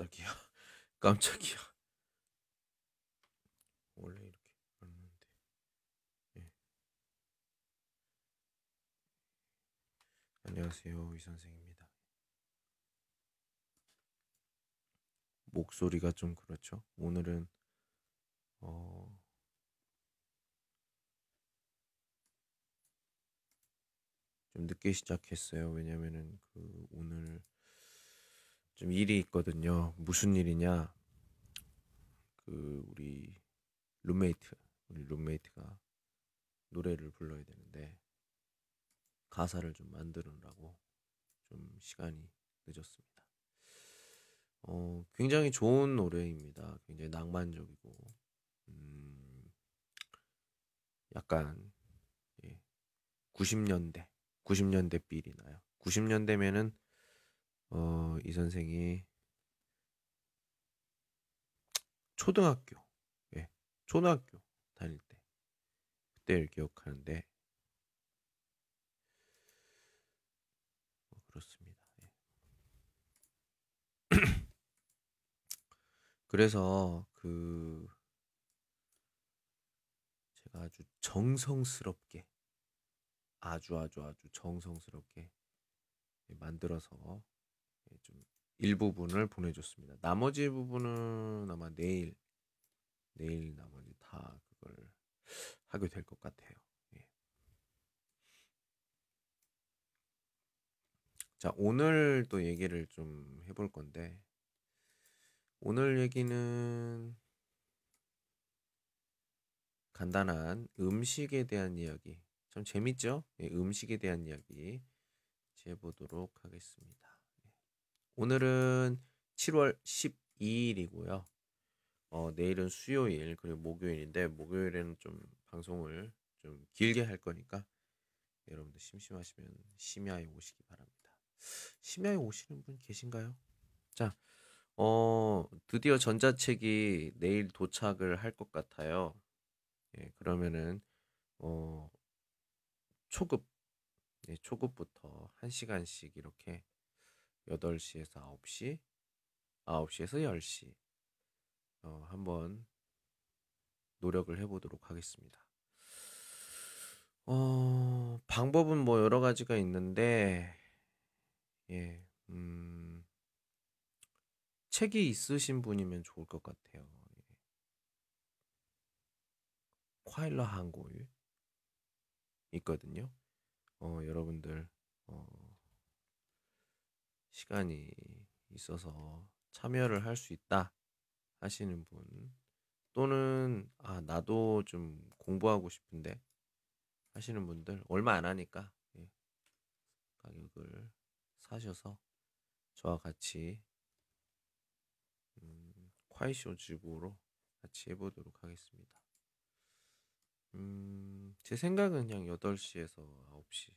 깜짝이야. 깜짝이야. 원래 이렇게 하는데. 예. 안녕하세요. 이 선생입니다. 목소리가 좀 그렇죠. 오늘은 어 좀 늦게 시작했어요. 왜냐면은 그 오늘 좀 일이 있거든요. 무슨 일이냐? 그 우리 룸메이트, 우리 룸메이트가 노래를 불러야 되는데 가사를 좀 만드느라고 좀 시간이 늦었습니다. 어, 굉장히 좋은 노래입니다. 굉장히 낭만적이고, 음, 약간, 예, 90년대, 90년대 빌이 나요. 90년대면은, 어, 이 선생이 초등학교, 예, 초등학교 다닐 때, 그때를 기억하는데, 뭐 그렇습니다. 예. 그래서 그 제가 아주 정성스럽게 아주 아주 아주 정성스럽게 만들어서 좀 일부분을 보내줬습니다. 나머지 부분은 아마 내일 내일 나머지 다 그걸 하게 될 것 같아요. 예. 자 오늘 또 얘기를 좀 해볼 건데 오늘 얘기는 간단한 음식에 대한 이야기. 참 재밌죠? 예, 음식에 대한 이야기 해보도록 하겠습니다. 예. 오늘은 7월 12일이고요. 어, 내일은 수요일 그리고 목요일인데 목요일에는 좀 방송을 좀 길게 할 거니까 여러분들 심심하시면 심야에 오시기 바랍니다. 심야에 오시는 분 계신가요? 자, 어, 드디어 전자책이 내일 도착을 할 것 같아요. 예, 그러면은, 어, 초급, 예, 초급부터 1시간씩 이렇게 8시에서 9시, 9시에서 10시, 어, 한번 노력을 해보도록 하겠습니다. 어, 방법은 뭐 여러 가지가 있는데, 예, 음, 책이 있으신 분이면 좋을 것 같아요. 콰일러 한골 있거든요. 어, 여러분들 어, 시간이 있어서 참여를 할 수 있다 하시는 분 또는 아 나도 좀 공부하고 싶은데 하시는 분들 얼마 안 하니까 예, 가격을 사셔서 저와 같이 음, 콰이쇼 집으로 같이 해보도록 하겠습니다. 음, 제 생각은 그냥 8시에서 9시,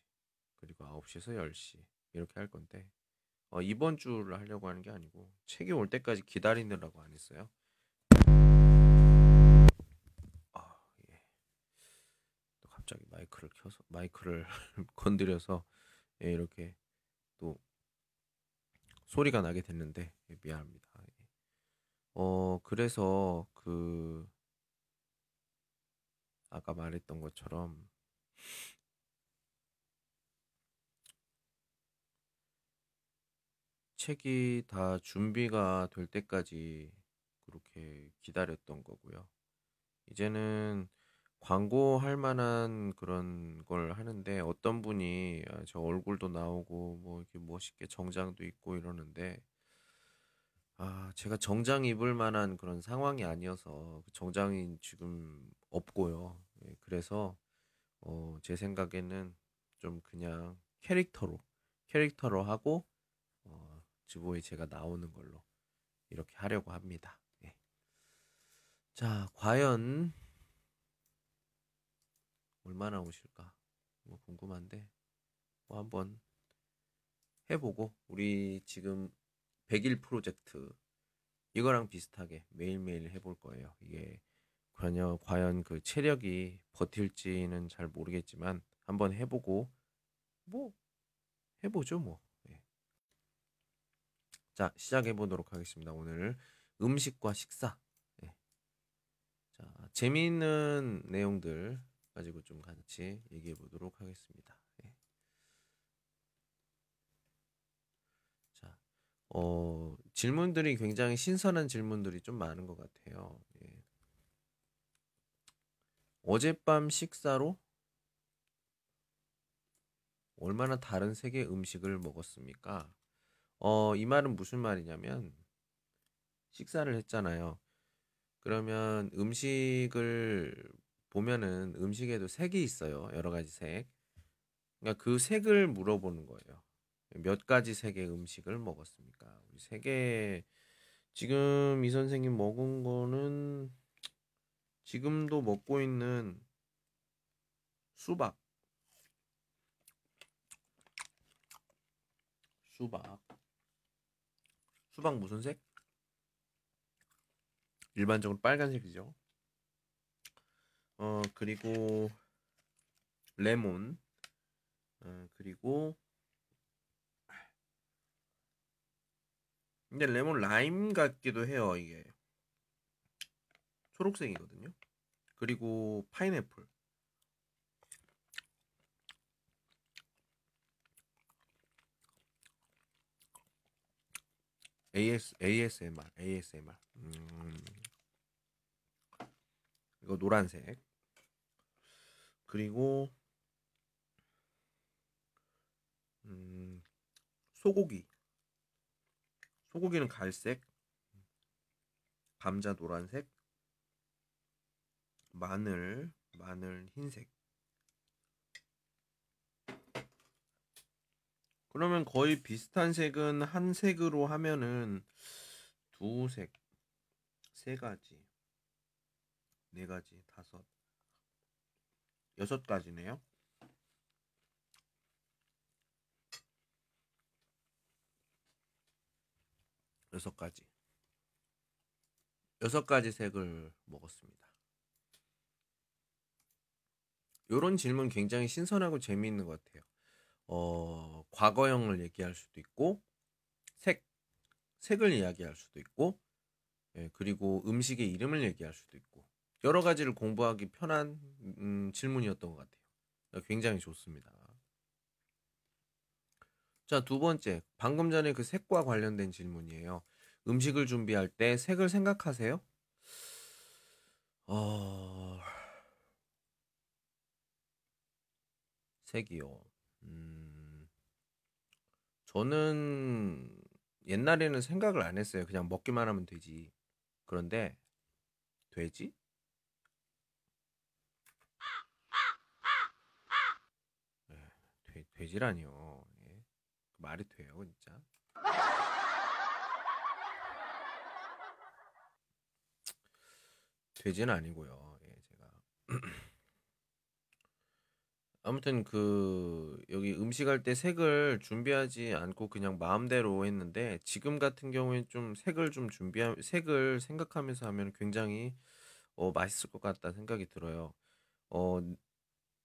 그리고 9시에서 10시 이렇게 할 건데 어, 이번 주를 하려고 하는 게 아니고 책이 올 때까지 기다리느라고 안 했어요. 아, 예. 또 갑자기 마이크를 켜서 마이크를 건드려서 예, 이렇게 또 소리가 나게 됐는데 예, 미안합니다. 예. 어, 그래서 그 아까 말했던 것처럼 책이 다 준비가 될 때까지 그렇게 기다렸던 거고요. 이제는 광고할 만한 그런 걸 하는데 어떤 분이 아, 저 얼굴도 나오고 뭐 이렇게 멋있게 정장도 입고 이러는데 아, 제가 정장 입을 만한 그런 상황이 아니어서 그 정장이 지금 없고요. 예, 그래서 어, 제 생각에는 좀 그냥 캐릭터로 캐릭터로 하고 어, 주보에 제가 나오는 걸로 이렇게 하려고 합니다. 예. 자, 과연 얼마나 오실까? 뭐 궁금한데 뭐 한번 해보고 우리 지금 100일 프로젝트 이거랑 비슷하게 매일매일 해볼 거예요. 이게 과연, 과연 그 체력이 버틸지는 잘 모르겠지만 한번 해보고 뭐 해보죠 뭐. 예. 자, 시작해 보도록 하겠습니다. 오늘 음식과 식사. 예. 자, 재미있는 내용들 가지고 좀 같이 얘기해 보도록 하겠습니다. 예. 자, 어, 질문들이 굉장히 신선한 질문들이 좀 많은 것 같아요. 예. 어젯밤 식사로 얼마나 다른 세계 음식을 먹었습니까? 어, 이 말은 무슨 말이냐면 식사를 했잖아요. 그러면 음식을 보면은 음식에도 색이 있어요. 여러 가지 색. 그러니까 그 색을 물어보는 거예요. 몇 가지 색의 음식을 먹었습니까? 우리 세계 지금 이 선생님 먹은 거는 지금도 먹고 있는 수박. 수박. 수박 무슨 색? 일반적으로 빨간색이죠. 어, 그리고 레몬. 어, 그리고 근데 레몬 라임 같기도 해요, 이게. 초록색이거든요. 그리고 파인애플. AS, ASMR, ASMR. 음. 이거 노란색. 그리고 음, 소고기. 소고기는 갈색, 감자 노란색, 마늘, 마늘 흰색. 그러면 거의 비슷한 색은 한 색으로 하면은 두 색, 세 가지, 네 가지, 다섯, 여섯 가지네요. 여섯 가지. 여섯 가지 색을 먹었습니다. 요런 질문 굉장히 신선하고 재미있는 것 같아요. 어, 과거형을 얘기할 수도 있고, 색, 색을 이야기할 수도 있고, 예, 그리고 음식의 이름을 얘기할 수도 있고, 여러 가지를 공부하기 편한 음, 질문이었던 것 같아요. 굉장히 좋습니다. 자, 두 번째. 방금 전에 그 색과 관련된 질문이에요. 음식을 준비할 때 색을 생각하세요? 어... 색이요. 음... 저는 옛날에는 생각을 안 했어요. 그냥 먹기만 하면 되지. 그런데 돼지? 네, 돼, 돼지라니요. 예. 말이 돼요, 진짜. 돼지는 아니고요. 예, 제가 아무튼 그 여기 음식할 때 색을 준비하지 않고 그냥 마음대로 했는데 지금 같은 경우엔 좀 색을 좀 준비하 색을 생각하면서 하면 굉장히 어 맛있을 것 같다 생각이 들어요. 어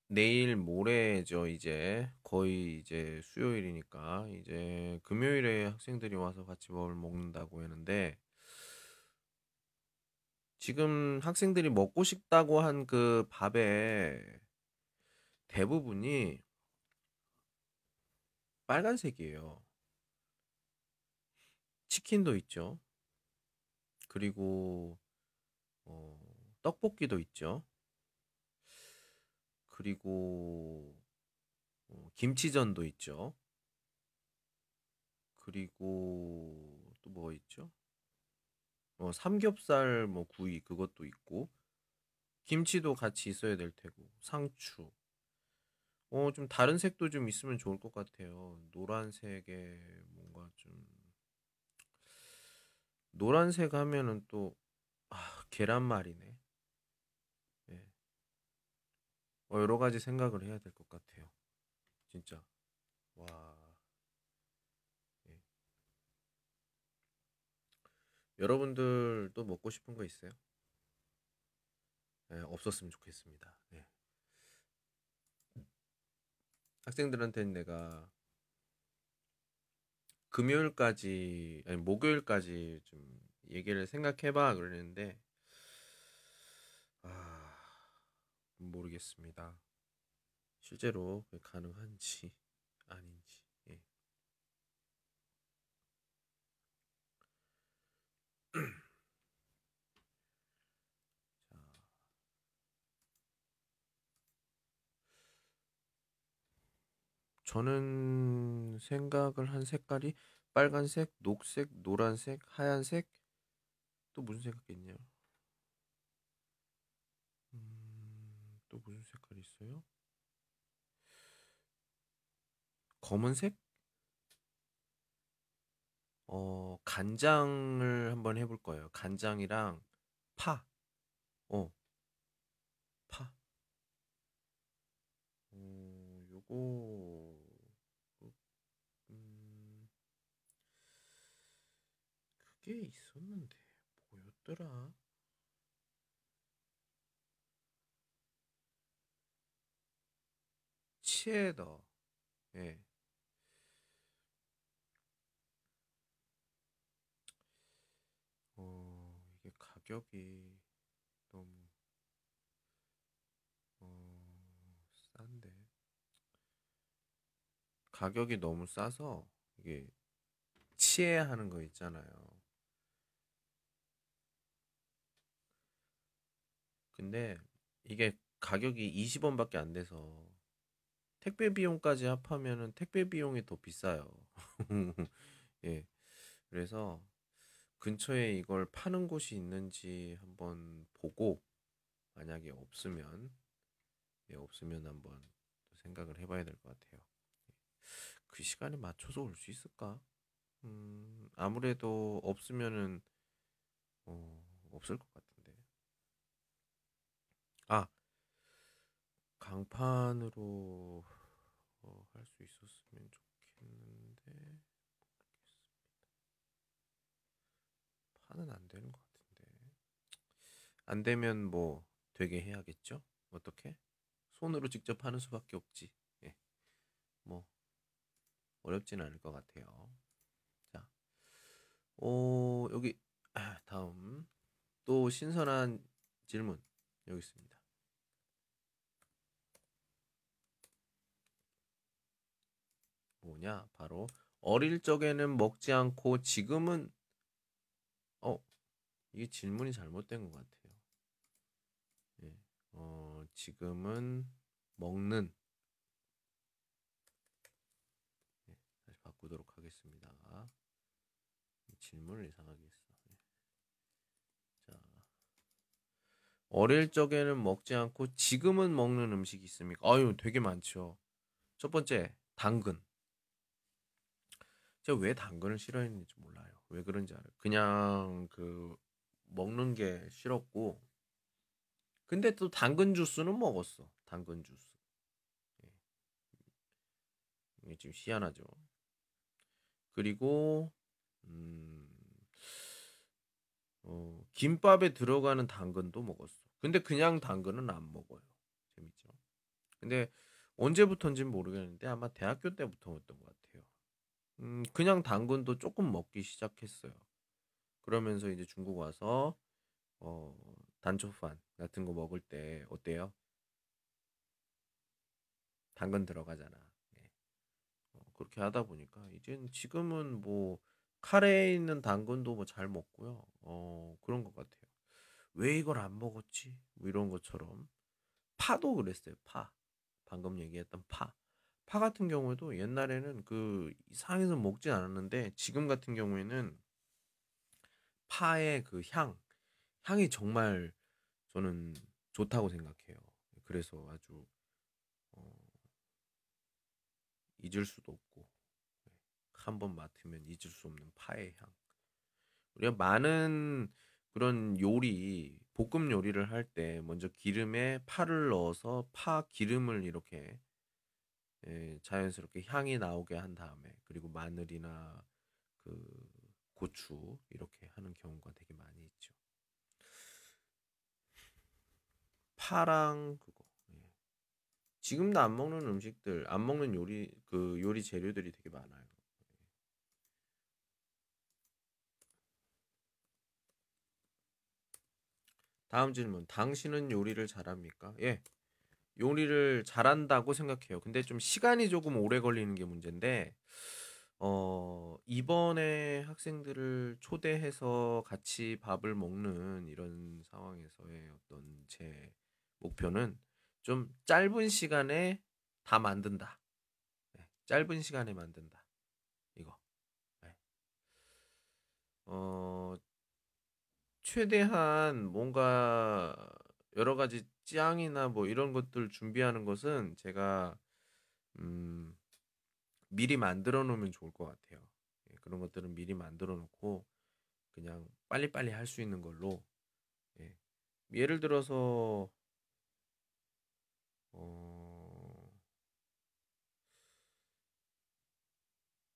내일 모레죠 이제 거의 이제 수요일이니까 이제 금요일에 학생들이 와서 같이 뭘 먹는다고 했는데 지금 학생들이 먹고 싶다고 한 그 밥에 대부분이 빨간색이에요. 치킨도 있죠. 그리고 어, 떡볶이도 있죠. 그리고 어, 김치전도 있죠. 그리고 또 뭐 있죠? 어, 삼겹살 뭐 구이 그것도 있고 김치도 같이 있어야 될 테고 상추 어, 좀 다른 색도 좀 있으면 좋을 것 같아요. 노란색에 뭔가 좀 노란색 하면은 또 아, 계란말이네. 예. 어, 여러 가지 생각을 해야 될 것 같아요. 진짜. 와. 예. 여러분들도 먹고 싶은 거 있어요? 예, 없었으면 좋겠습니다. 예. 학생들한테는 내가 금요일까지 아니 목요일까지 좀 얘기를 생각해봐 그러는데 아 모르겠습니다. 실제로 가능한지 아닌지. 저는 생각을 한 색깔이 빨간색, 녹색, 노란색, 하얀색 또 무슨 색깔있냐 음, 또 무슨 색깔이 있어요? 검은색? 어, 간장을 한번 해볼 거예요. 간장이랑 파. 어, 파. 어, 요거, 음, 그 게 있었는데, 뭐였더라? 치에더. 예. 어, 이게 가격이 너무 어, 싼데 가격이 너무 싸서 이게 치해하는 거 있잖아요. 근데 이게 가격이 20원밖에 안 돼서 택배 비용까지 합하면은 택배 비용이 더 비싸요. 예. 그래서 근처에 이걸 파는 곳이 있는지 한번 보고 만약에 없으면 예, 없으면 한번 생각을 해봐야 될 것 같아요. 예. 그 시간에 맞춰서 올 수 있을까? 음, 아무래도 없으면은 어, 없을 것 같은데. 아, 강판으로 어, 할수 있었으면 좋겠는데 모르겠습니다. 판은 안 되는 것 같은데. 안 되면 뭐 되게 해야겠죠? 어떻게? 손으로 직접 하는 수밖에 없지. 예. 뭐 어렵지는 않을 것 같아요. 자, 오 여기 아, 다음 또 신선한 질문 여기 있습니다. 뭐냐? 바로 어릴 적에는 먹지 않고 지금은 어 이게 질문이 잘못된 것 같아요. 예, 어 지금은 먹는 예, 다시 바꾸도록 하겠습니다. 질문을 이상하게 했어. 예. 자, 어릴 적에는 먹지 않고 지금은 먹는 음식이 있습니까? 아유, 되게 많죠. 첫 번째, 당근. 제가 왜 당근을 싫어했는지 몰라요. 왜 그런지 알아요. 그냥 그 먹는 게 싫었고 근데 또 당근 주스는 먹었어. 당근 주스. 예. 이게 지금 희한하죠. 그리고 음, 어, 김밥에 들어가는 당근도 먹었어. 근데 그냥 당근은 안 먹어요. 재밌죠? 근데 언제부턴지는 모르겠는데 아마 대학교 때부터였던 것 같아요. 음, 그냥 당근도 조금 먹기 시작했어요. 그러면서 이제 중국 와서 어, 단초판 같은 거 먹을 때 어때요? 당근 들어가잖아. 네. 어, 그렇게 하다 보니까 이젠 지금은 뭐 카레에 있는 당근도 뭐 잘 먹고요. 어, 그런 것 같아요. 왜 이걸 안 먹었지? 뭐 이런 것처럼 파도 그랬어요. 파. 방금 얘기했던 파. 파 같은 경우에도 옛날에는 그 이상해서 먹진 않았는데 지금 같은 경우에는 파의 그 향, 향이 정말 저는 좋다고 생각해요. 그래서 아주 어, 잊을 수도 없고 네, 한번 맡으면 잊을 수 없는 파의 향. 우리가 많은 그런 요리, 볶음 요리를 할 때 먼저 기름에 파를 넣어서 파 기름을 이렇게 예, 자연스럽게 향이 나오게 한 다음에 그리고 마늘이나 그 고추 이렇게 하는 경우가 되게 많이 있죠. 파랑 그거 예. 지금도 안 먹는 음식들 안 먹는 요리 그 요리 재료들이 되게 많아요. 다음 질문. 당신은 요리를 잘합니까? 예, 요리를 잘한다고 생각해요. 근데 좀 시간이 조금 오래 걸리는 게 문제인데, 어, 이번에 학생들을 초대해서 같이 밥을 먹는 이런 상황에서의 어떤 제 목표는 좀 짧은 시간에 다 만든다. 네, 짧은 시간에 만든다. 이거. 네. 어, 최대한 뭔가 여러 가지 짱이나 뭐 이런 것들 준비하는 것은 제가 음, 미리 만들어 놓으면 좋을 것 같아요. 예, 그런 것들은 미리 만들어 놓고 그냥 빨리빨리 할 수 있는 걸로 예. 예를 들어서 어,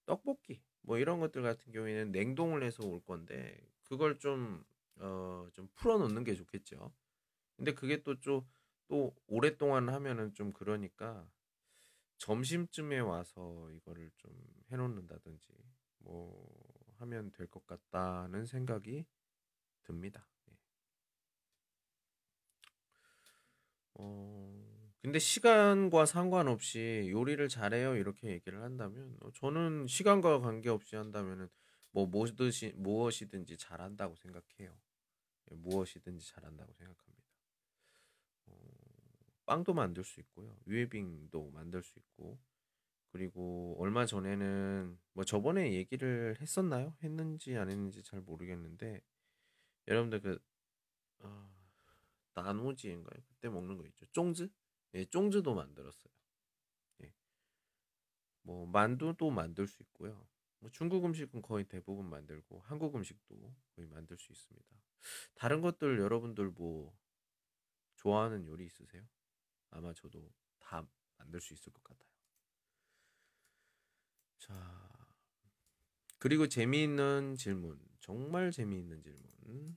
떡볶이 뭐 이런 것들 같은 경우에는 냉동을 해서 올 건데 그걸 좀 어, 좀 풀어 놓는 게 좋겠죠. 근데 그게 또 좀 또 오랫동안 하면은 좀 그러니까 점심쯤에 와서 이거를 좀 해 놓는다든지 뭐 하면 될 것 같다는 생각이 듭니다. 예. 어, 근데 시간과 상관없이 요리를 잘해요 이렇게 얘기를 한다면 어, 저는 시간과 관계없이 한다면은 뭐 무엇이든지 무엇이든지 잘한다고 생각해요. 예, 무엇이든지 잘한다고 생각합니다. 어, 빵도 만들 수 있고요. 웨빙도 만들 수 있고 그리고 얼마 전에는 뭐 저번에 얘기를 했었나요? 했는지 안 했는지 잘 모르겠는데 여러분들 그 어, 나노지인가요? 그때 먹는 거 있죠. 쫑즈? 예, 쫑즈도 만들었어요. 예. 뭐 만두도 만들 수 있고요. 뭐 중국 음식은 거의 대부분 만들고 한국 음식도 거의 만들 수 있습니다. 다른 것들 여러분들 뭐 좋아하는 요리 있으세요? 아마 저도 다 만들 수 있을 것 같아요. 자, 그리고 재미있는 질문. 정말 재미있는 질문.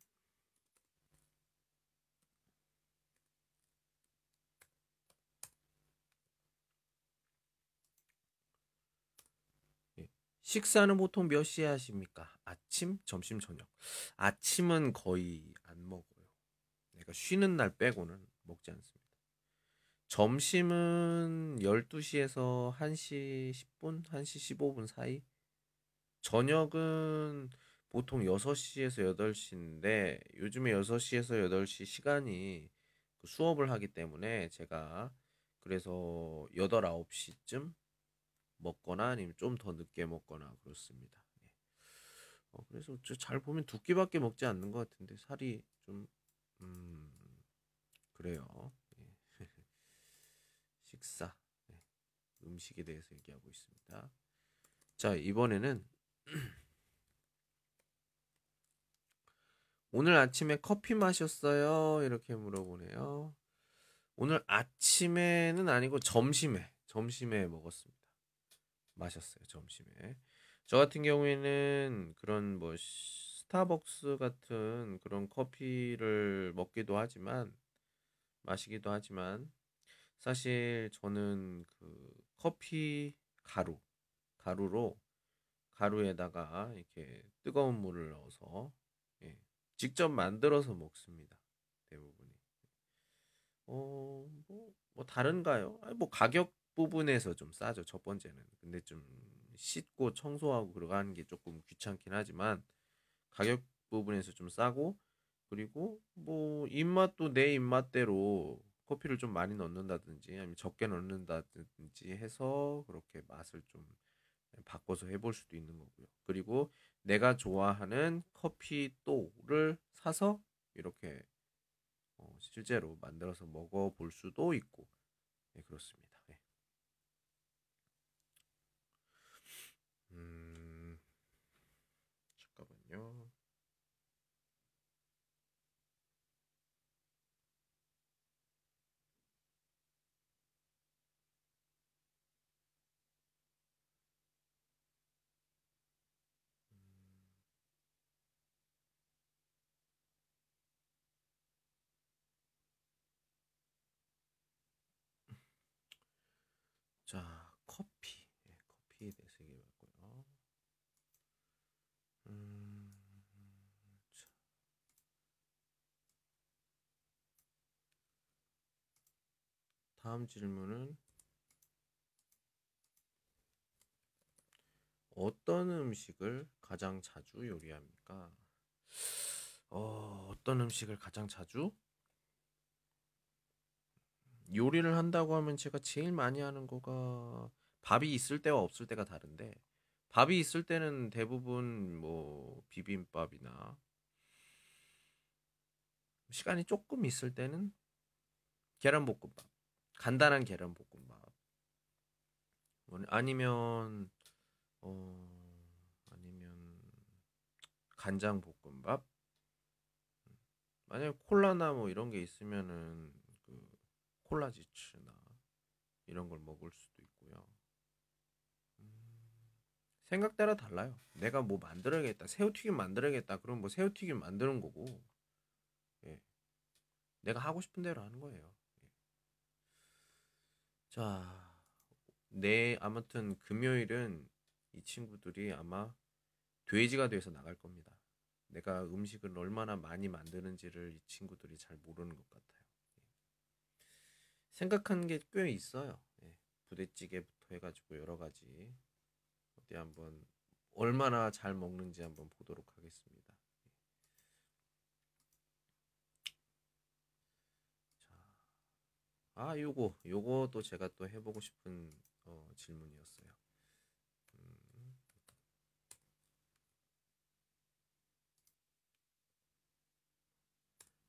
예. 식사는 보통 몇 시에 하십니까? 아침, 점심, 저녁. 아침은 거의 안 먹어요. 내가 쉬는 날 빼고는 먹지 않습니다. 점심은 12시에서 1시 10분, 1시 15분 사이. 저녁은 보통 6시에서 8시인데 요즘에 6시에서 8시 시간이 그 수업을 하기 때문에 제가 그래서 8, 9시쯤 먹거나 아니면 좀 더 늦게 먹거나 그렇습니다. 예. 어, 그래서 잘 보면 두 끼밖에 먹지 않는 것 같은데 살이 좀 음, 그래요. 예. 식사, 네. 음식에 대해서 얘기하고 있습니다. 자, 이번에는 오늘 아침에 커피 마셨어요? 이렇게 물어보네요. 오늘 아침에는 아니고 점심에, 점심에 먹었습니다. 마셨어요, 점심에. 저 같은 경우에는 그런 뭐 스타벅스 같은 그런 커피를 먹기도 하지만 마시기도 하지만 사실 저는 그 커피 가루 가루로 가루에다가 이렇게 뜨거운 물을 넣어서 예, 직접 만들어서 먹습니다. 대부분이. 어, 뭐, 뭐 다른가요? 아니, 뭐 가격 부분에서 좀 싸죠. 첫 번째는. 근데 좀 씻고 청소하고 그러가는 게 조금 귀찮긴 하지만 가격 부분에서 좀 싸고 그리고 뭐 입맛도 내 입맛대로 커피를 좀 많이 넣는다든지 아니면 적게 넣는다든지 해서 그렇게 맛을 좀 바꿔서 해볼 수도 있는 거고요. 그리고 내가 좋아하는 커피 또를 사서 이렇게 어, 실제로 만들어서 먹어볼 수도 있고 네, 그렇습니다. 네. 음, 잠깐만요. 다음 질문은 어떤 음식을 가장 자주 요리합니까? 어, 어떤 음식을 가장 자주? 요리를 한다고 하면 제가 제일 많이 하는 거가 밥이 있을 때와 없을 때가 다른데 밥이 있을 때는 대부분 뭐 비빔밥이나 시간이 조금 있을 때는 계란볶음밥 간단한 계란 볶음밥 아니면 어 아니면 간장 볶음밥 만약에 콜라나 뭐 이런 게 있으면은 그 콜라지츠나 이런 걸 먹을 수도 있고요. 음, 생각 따라 달라요. 내가 뭐 만들어야겠다. 새우튀김 만들어야겠다. 그럼 뭐 새우튀김 만드는 거고. 예. 내가 하고 싶은 대로 하는 거예요. 예. 자, 내 아무튼 금요일은 이 친구들이 아마 돼지가 돼서 나갈 겁니다. 내가 음식을 얼마나 많이 만드는지를 이 친구들이 잘 모르는 것 같아요. 예. 생각한 게 꽤 있어요. 예. 부대찌개부터 해가지고 여러 가지 어디 한번 얼마나 잘 먹는지 한번 보도록 하겠습니다. 예. 자, 아 요거 요거도 제가 또 해보고 싶은 어, 질문이었어요. 음.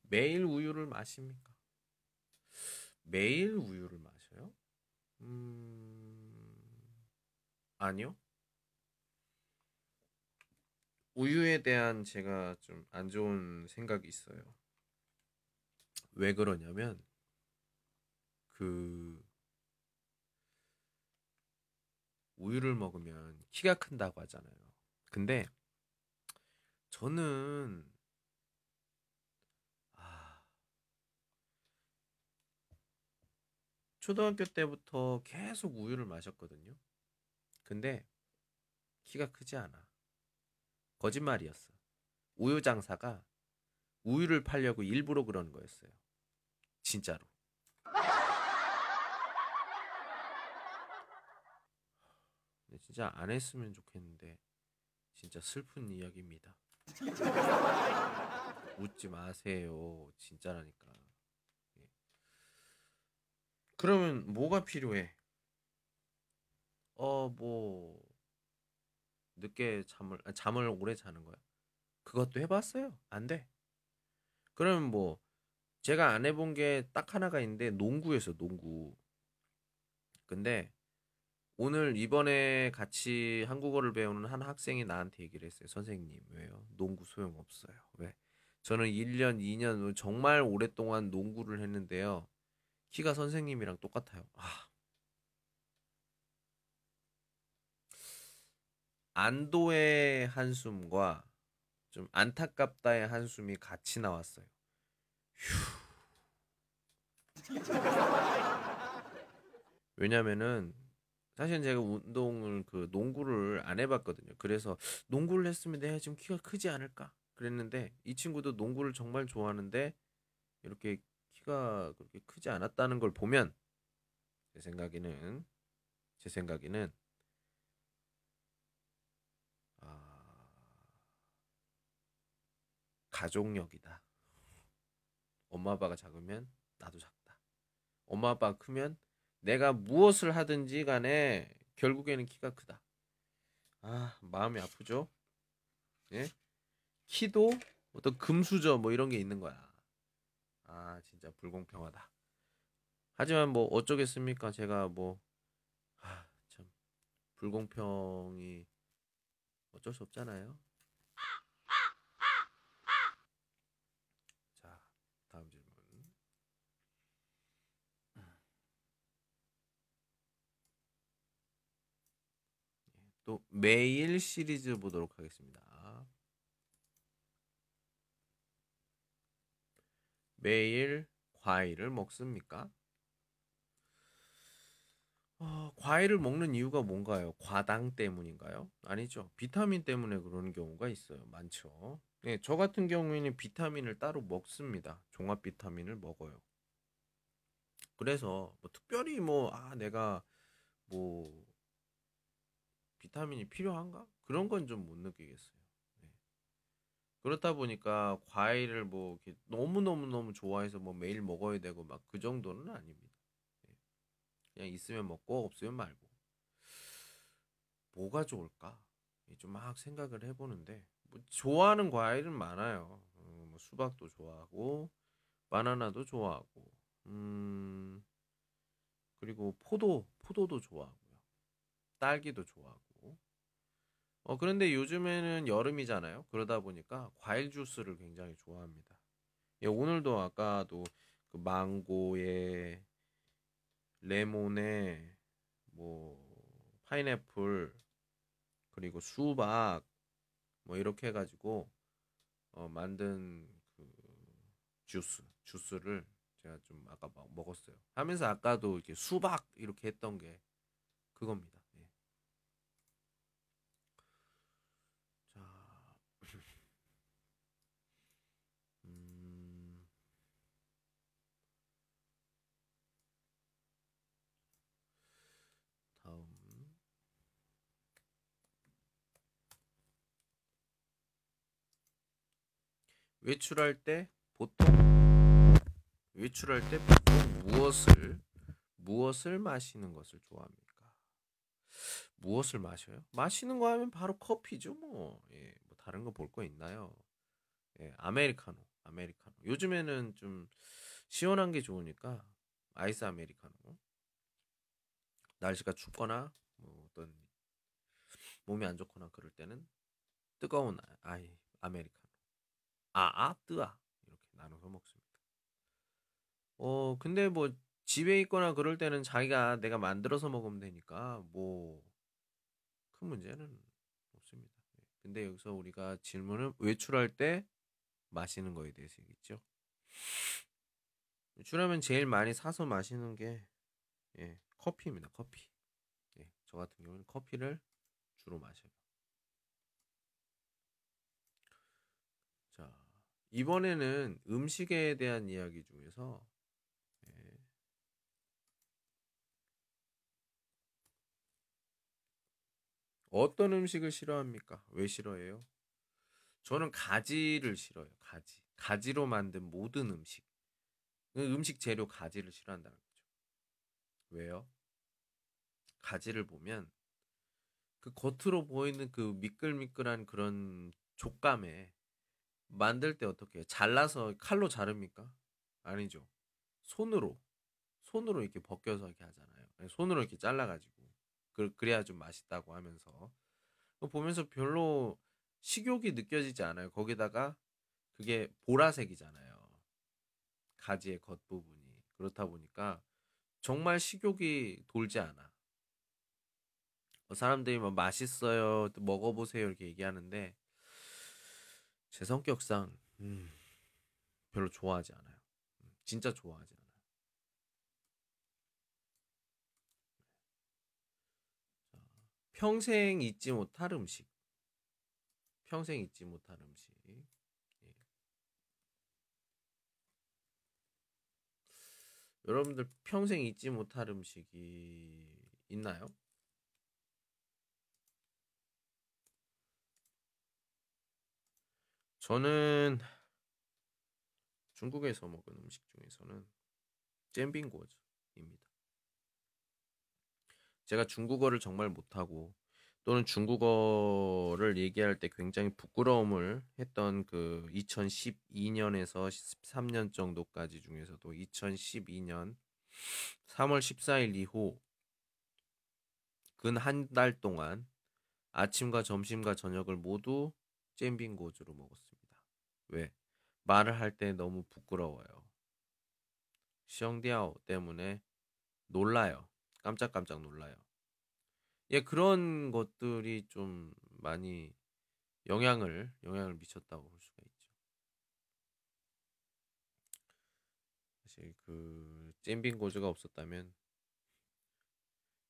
매일 우유를 마십니까? 매일 우유를 마셔요? 음, 아니요. 우유에 대한 제가 좀 안 좋은 생각이 있어요. 왜 그러냐면, 그, 우유를 먹으면 키가 큰다고 하잖아요. 근데, 저는, 아, 초등학교 때부터 계속 우유를 마셨거든요. 근데, 키가 크지 않아. 거짓말이었어. 우유 장사가 우유를 팔려고 일부러 그러는 거였어요. 진짜로. 진짜 안 했으면 좋겠는데 진짜 슬픈 이야기입니다. 웃지 마세요. 진짜라니까. 예. 그러면 뭐가 필요해? 어, 뭐 늦게 잠을 아, 잠을 오래 자는 거야. 그것도 해봤어요. 안 돼. 그러면 뭐 제가 안 해본 게 딱 하나가 있는데 농구였어 농구. 근데 오늘 이번에 같이 한국어를 배우는 한 학생이 나한테 얘기를 했어요. 선생님 왜요? 농구 소용 없어요. 왜? 저는 1년, 2년 정말 오랫동안 농구를 했는데요. 키가 선생님이랑 똑같아요. 아, 안도의 한숨과 좀 안타깝다의 한숨이 같이 나왔어요. 휴. 왜냐면은 사실 제가 운동을 그 농구를 안 해봤거든요. 그래서 농구를 했으면 내가 지금 키가 크지 않을까 그랬는데 이 친구도 농구를 정말 좋아하는데 이렇게 키가 그렇게 크지 않았다는 걸 보면 제 생각에는 제 생각에는 가족력이다. 엄마 아빠가 작으면 나도 작다. 엄마 아빠가 크면 내가 무엇을 하든지 간에 결국에는 키가 크다. 아, 마음이 아프죠? 예? 키도 어떤 금수저 뭐 이런 게 있는 거야. 아, 진짜 불공평하다. 하지만 뭐 어쩌겠습니까? 제가 뭐, 아, 참, 불공평이 어쩔 수 없잖아요. 또 매일 시리즈 보도록 하겠습니다. 매일 과일을 먹습니까? 어, 과일을 먹는 이유가 뭔가요? 과당 때문인가요? 아니죠. 비타민 때문에 그러는 경우가 있어요. 많죠. 네, 저 같은 경우에는 비타민을 따로 먹습니다. 종합 비타민을 먹어요. 그래서 뭐 특별히 뭐 아 내가 뭐 비타민이 필요한가? 그런 건 좀 못 느끼겠어요. 네. 그렇다 보니까 과일을 뭐 너무 너무 너무 좋아해서 뭐 매일 먹어야 되고 막 그 정도는 아닙니다. 네. 그냥 있으면 먹고 없으면 말고. 뭐가 좋을까? 좀 막 생각을 해보는데 뭐 좋아하는 과일은 많아요. 음, 뭐 수박도 좋아하고 바나나도 좋아하고 음 그리고 포도 포도도 좋아하고요. 딸기도 좋아하고 어 그런데 요즘에는 여름이잖아요. 그러다 보니까 과일 주스를 굉장히 좋아합니다. 예, 오늘도 아까도 그 망고에 레몬에 뭐 파인애플 그리고 수박 뭐 이렇게 해가지고 어, 만든 그 주스 주스를 제가 좀 아까 먹었어요. 하면서 아까도 이렇게 수박 이렇게 했던 게 그겁니다. 외출할 때 보통 외출할 때 보통 무엇을 무엇을 마시는 것을 좋아합니까? 무엇을 마셔요? 마시는 거 하면 바로 커피죠, 뭐. 예, 뭐 다른 거 볼 거 있나요? 예, 아메리카노, 아메리카노. 요즘에는 좀 시원한 게 좋으니까 아이스 아메리카노. 날씨가 춥거나 뭐 어떤 몸이 안 좋거나 그럴 때는 뜨거운 아이 아메리카노. 아, 아, 뜨아. 이렇게 나눠서 먹습니다. 어, 근데 뭐 집에 있거나 그럴 때는 자기가 내가 만들어서 먹으면 되니까 뭐 큰 문제는 없습니다. 네. 근데 여기서 우리가 질문은 외출할 때 마시는 거에 대해서 얘기했죠. 외출하면 제일 많이 사서 마시는 게 예, 커피입니다. 커피. 예, 저 같은 경우는 커피를 주로 마셔요. 자, 이번에는 음식에 대한 이야기 중에서 예. 어떤 음식을 싫어합니까? 왜 싫어해요? 저는 가지를 싫어요. 가지. 가지로 만든 모든 음식. 그 음식 재료 가지를 싫어한다는 거죠. 왜요? 가지를 보면 그 겉으로 보이는 그 미끌미끌한 그런 촉감에 만들 때 어떻게 해요? 잘라서 칼로 자릅니까? 아니죠. 손으로 손으로 이렇게 벗겨서 이렇게 하잖아요. 손으로 이렇게 잘라가지고 그, 그래야 좀 맛있다고 하면서 보면서 별로 식욕이 느껴지지 않아요. 거기다가 그게 보라색이잖아요. 가지의 겉부분이 그렇다 보니까 정말 식욕이 돌지 않아. 뭐 사람들이 뭐 맛있어요, 먹어보세요 이렇게 얘기하는데 제 성격상 음, 별로 좋아하지 않아요. 음, 진짜 좋아하지 않아요. 자, 평생 잊지 못할 음식. 평생 잊지 못할 음식. 예. 여러분들 평생 잊지 못할 음식이 있나요? 저는 중국에서 먹은 음식 중에서는 잼빙고즈입니다. 제가 중국어를 정말 못하고 또는 중국어를 얘기할 때 굉장히 부끄러움을 했던 그 2012년에서 13년 정도까지 중에서도 2012년 3월 14일 이후 근 한 달 동안 아침과 점심과 저녁을 모두 잼빙고즈로 먹었습니다. 왜? 말을 할 때 너무 부끄러워요. 시디아오 때문에 놀라요. 깜짝깜짝 놀라요. 예, 그런 것들이 좀 많이 영향을 영향을 미쳤다고 볼 수가 있죠. 사실 그 잼빙 고즈가 없었다면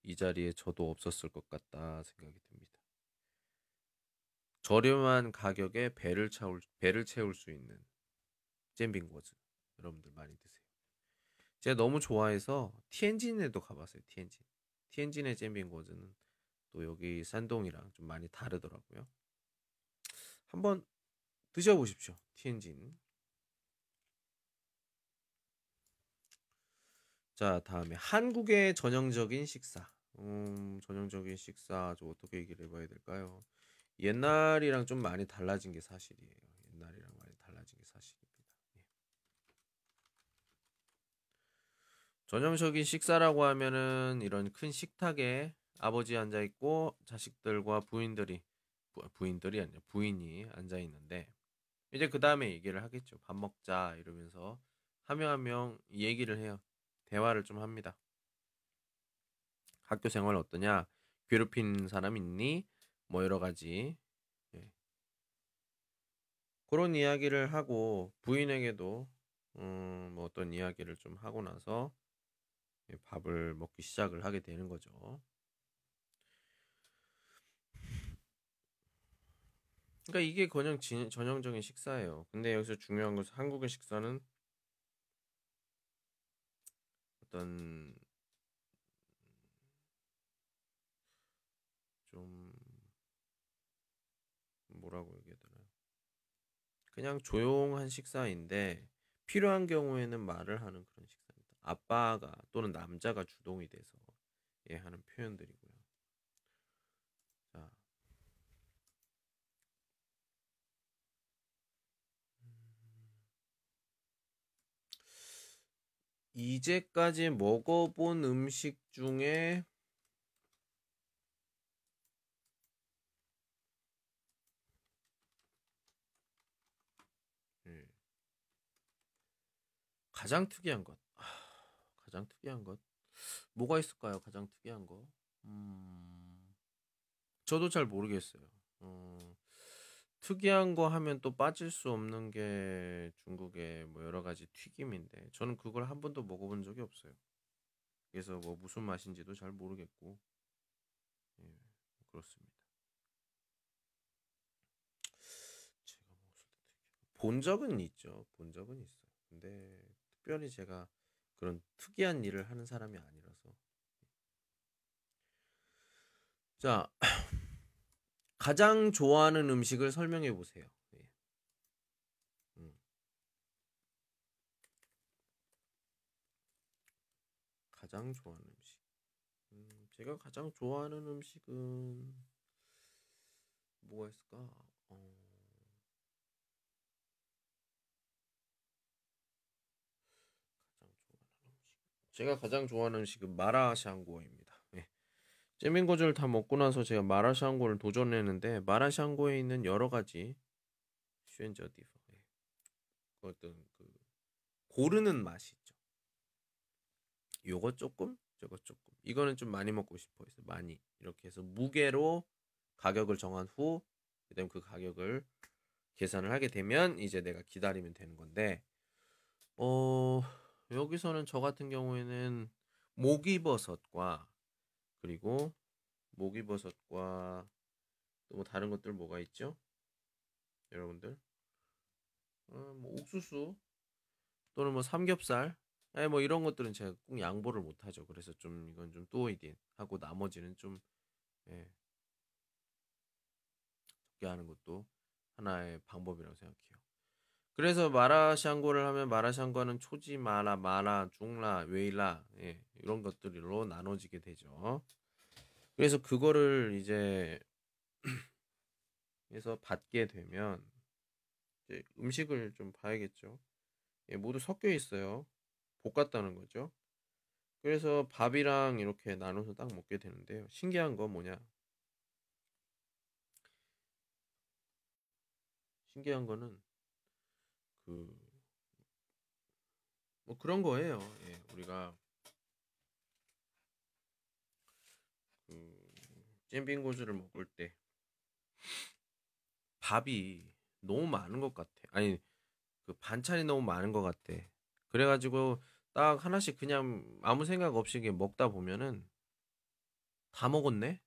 이 자리에 저도 없었을 것 같다 생각이 듭니다. 저렴한 가격에 배를 채울, 배를 채울 수 있는 잼빙고즈 여러분들 많이 드세요. 제가 너무 좋아해서 티엔진에도 가봤어요. 티엔진. 티엔진의 잼빙고즈는 또 여기 산동이랑 좀 많이 다르더라고요. 한번 드셔보십시오. 티엔진. 자, 다음에 한국의 전형적인 식사. 음, 전형적인 식사 좀 어떻게 얘기를 해봐야 될까요? 옛날이랑 좀 많이 달라진 게 사실이에요. 옛날이랑 많이 달라진 게 사실입니다. 예. 전형적인 식사라고 하면은 이런 큰 식탁에 아버지 앉아 있고 자식들과 부인들이 부, 인들이 아니라 부인이 앉아 있는데 이제 그 다음에 얘기를 하겠죠. 밥 먹자 이러면서 한 명 한 명 얘기를 해요. 대화를 좀 합니다. 학교 생활 어떠냐? 괴롭힌 사람 있니? 뭐 여러 가지 예. 그런 이야기를 하고 부인에게도 음, 뭐 어떤 이야기를 좀 하고 나서 예, 밥을 먹기 시작을 하게 되는 거죠. 그러니까 이게 그냥 전형적인 식사예요. 근데 여기서 중요한 것은 한국의 식사는 어떤 좀 뭐라고 얘기해야 되나요? 그냥 조용한 식사인데 필요한 경우에는 말을 하는 그런 식사입니다. 아빠가 또는 남자가 주동이 돼서 예 하는 표현들이고요. 자. 이제까지 먹어본 음식 중에 가장 특이한 것. 가장 특이한 것. 뭐가 있을까요? 가장 특이한 거. 음, 저도 잘 모르겠어요. 어, 특이한 거 하면 또 빠질 수 없는 게 중국의 뭐 여러 가지 튀김인데 저는 그걸 한 번도 먹어본 적이 없어요. 그래서 뭐 무슨 맛인지도 잘 모르겠고 예, 그렇습니다. 제가 먹었을 때본 적은 있죠. 본 적은 있어요. 근데 특별히 제가 그런 특이한 일을 하는 사람이 아니라서 자 가장 좋아하는 음식을 설명해 보세요. 예. 음. 가장 좋아하는 음식. 음, 제가 가장 좋아하는 음식은 뭐가 있을까? 어... 가장 좋아하는 음식. 제가 가장 좋아하는 음식은 마라샹궈입니다. 잼민거즈를 다 먹고 나서 제가 마라샹궈를 도전했는데 마라샹궈에 있는 여러 가지 슈엔저디프 예. 그 어떤 그 고르는 맛이 있죠. 요거 조금 저거 조금 이거는 좀 많이 먹고 싶어 요 많이 이렇게 해서 무게로 가격을 정한 후 그다음 그 가격을 계산을 하게 되면 이제 내가 기다리면 되는 건데 어 여기서는 저 같은 경우에는 목이버섯과 그리고 목이버섯과 또 뭐 다른 것들 뭐가 있죠? 여러분들 어, 뭐 옥수수 또는 뭐 삼겹살 아니 뭐 이런 것들은 제가 꼭 양보를 못 하죠. 그래서 좀 이건 좀 또이딘 하고 나머지는 좀 예, 적게 하는 것도 하나의 방법이라고 생각해요. 그래서 마라샹궈를 하면 마라샹궈는 초지, 마라, 마라, 중라, 웨일라 예, 이런 것들로 나눠지게 되죠. 그래서 그거를 이제 해서 받게 되면 음식을 좀 봐야겠죠. 예, 모두 섞여 있어요. 볶았다는 거죠. 그래서 밥이랑 이렇게 나눠서 딱 먹게 되는데요. 신기한 건 뭐냐? 신기한 거는 그 뭐 그런 거예요. 예, 우리가 그 잼빙고즈를 먹을 때 밥이 너무 많은 것 같아. 아니 그 반찬이 너무 많은 것 같아. 그래가지고 딱 하나씩 그냥 아무 생각 없이 먹다 보면은 다 먹었네.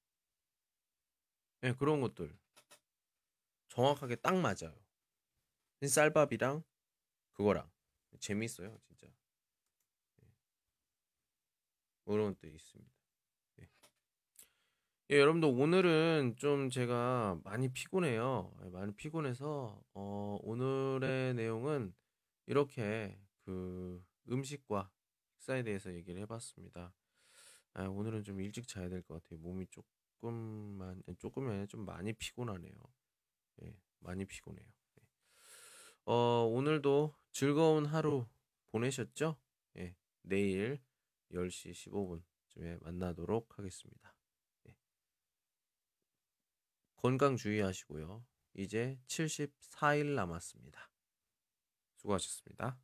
예, 네, 그런 것들 정확하게 딱 맞아요. 쌀밥이랑 그거랑 재밌어요, 진짜. 예. 그런 것도 있습니다. 예. 예, 여러분들 오늘은 좀 제가 많이 피곤해요. 예, 많이 피곤해서 어, 오늘의 내용은 이렇게 그 음식과 식사에 대해서 얘기를 해봤습니다. 아, 오늘은 좀 일찍 자야 될 것 같아요. 몸이 조금만 조금이 아니라 좀 많이 피곤하네요. 예, 많이 피곤해요. 예. 어, 오늘도 즐거운 하루 보내셨죠? 예, 내일 10시 15분쯤에 만나도록 하겠습니다. 예. 건강 주의하시고요. 이제 74일 남았습니다. 수고하셨습니다.